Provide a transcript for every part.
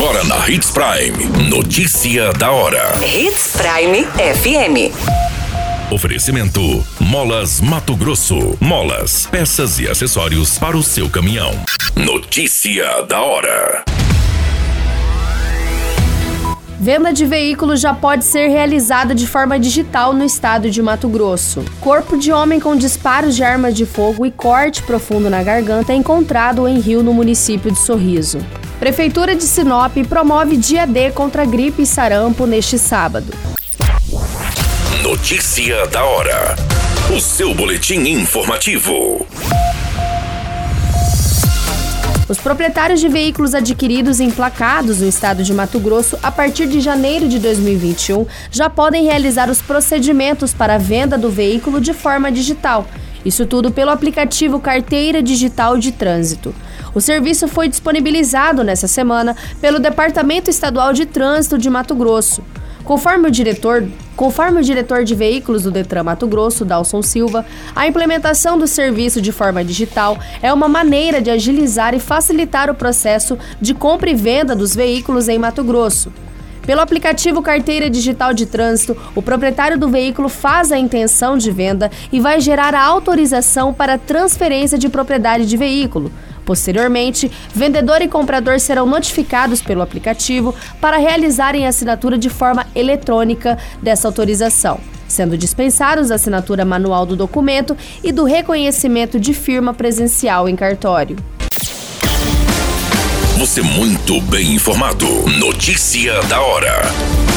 Agora na Hits Prime. Notícia da hora. Hits Prime FM. Oferecimento: Molas Mato Grosso. Molas, peças e acessórios para o seu caminhão. Notícia da hora. Venda de veículos já pode ser realizada de forma digital no estado de Mato Grosso. Corpo de homem com disparos de armas de fogo e corte profundo na garganta é encontrado em rio no município de Sorriso. Prefeitura de Sinop promove dia D contra gripe e sarampo neste sábado. Notícia da hora. O seu boletim informativo. Os proprietários de veículos adquiridos e emplacados no estado de Mato Grosso a partir de janeiro de 2021 já podem realizar os procedimentos para a venda do veículo de forma digital. Isso tudo pelo aplicativo Carteira Digital de Trânsito. O serviço foi disponibilizado nessa semana pelo Departamento Estadual de Trânsito de Mato Grosso. Conforme o diretor, conforme o diretor de veículos do Detran Mato Grosso, Dalson Silva, a implementação do serviço de forma digital é uma maneira de agilizar e facilitar o processo de compra e venda dos veículos em Mato Grosso. Pelo aplicativo Carteira Digital de Trânsito, o proprietário do veículo faz a intenção de venda e vai gerar a autorização para transferência de propriedade de veículo. Posteriormente, vendedor e comprador serão notificados pelo aplicativo para realizarem a assinatura de forma eletrônica dessa autorização, sendo dispensados a assinatura manual do documento e do reconhecimento de firma presencial em cartório. Você muito bem informado. Notícia da hora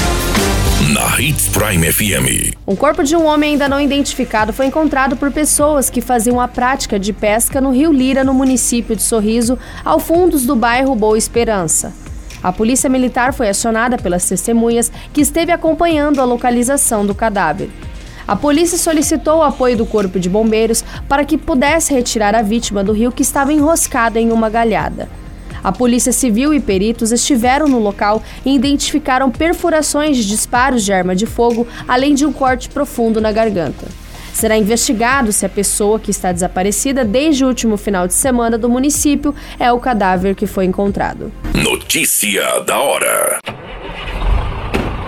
na Hits Prime FM. Um corpo de um homem ainda não identificado foi encontrado por pessoas que faziam a prática de pesca no Rio Lira, no município de Sorriso, ao fundos do bairro Boa Esperança. A polícia militar foi acionada pelas testemunhas que esteve acompanhando a localização do cadáver. A polícia solicitou o apoio do Corpo de Bombeiros para que pudesse retirar a vítima do rio que estava enroscada em uma galhada. A Polícia Civil e peritos estiveram no local e identificaram perfurações de disparos de arma de fogo, além de um corte profundo na garganta. Será investigado se a pessoa que está desaparecida desde o último final de semana do município é o cadáver que foi encontrado. Notícia da hora.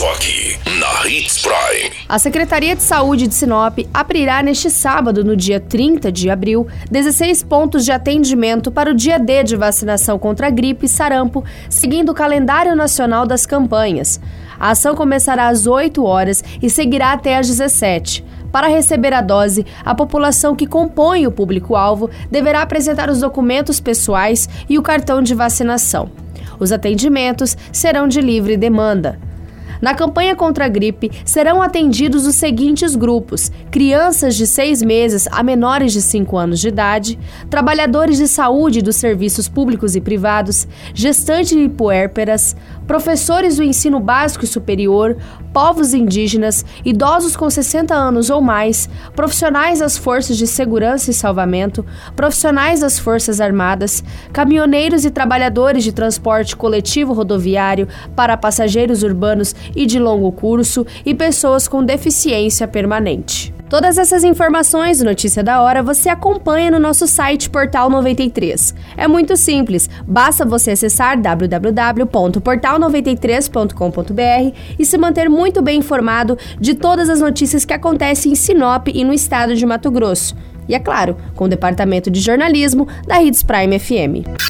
Só aqui, na Hits Prime. A Secretaria de Saúde de Sinop abrirá neste sábado, no dia 30 de abril, 16 pontos de atendimento para o dia D de vacinação contra a gripe e sarampo, seguindo o calendário nacional das campanhas. A ação começará às 8 horas e seguirá até às 17. Para receber a dose, a população que compõe o público-alvo deverá apresentar os documentos pessoais e o cartão de vacinação. Os atendimentos serão de livre demanda. Na campanha contra a gripe, serão atendidos os seguintes grupos: crianças de 6 meses a menores de 5 anos de idade, trabalhadores de saúde dos serviços públicos e privados, gestantes e puérperas, professores do ensino básico e superior, povos indígenas, idosos com 60 anos ou mais, profissionais das forças de segurança e salvamento, profissionais das Forças Armadas, caminhoneiros e trabalhadores de transporte coletivo rodoviário para passageiros urbanos e de longo curso e pessoas com deficiência permanente. Todas essas informações Notícia da Hora você acompanha no nosso site Portal 93. É muito simples, basta você acessar www.portal93.com.br e se manter muito bem informado de todas as notícias que acontecem em Sinop e no estado de Mato Grosso. E é claro, com o departamento de jornalismo da Hits Prime FM.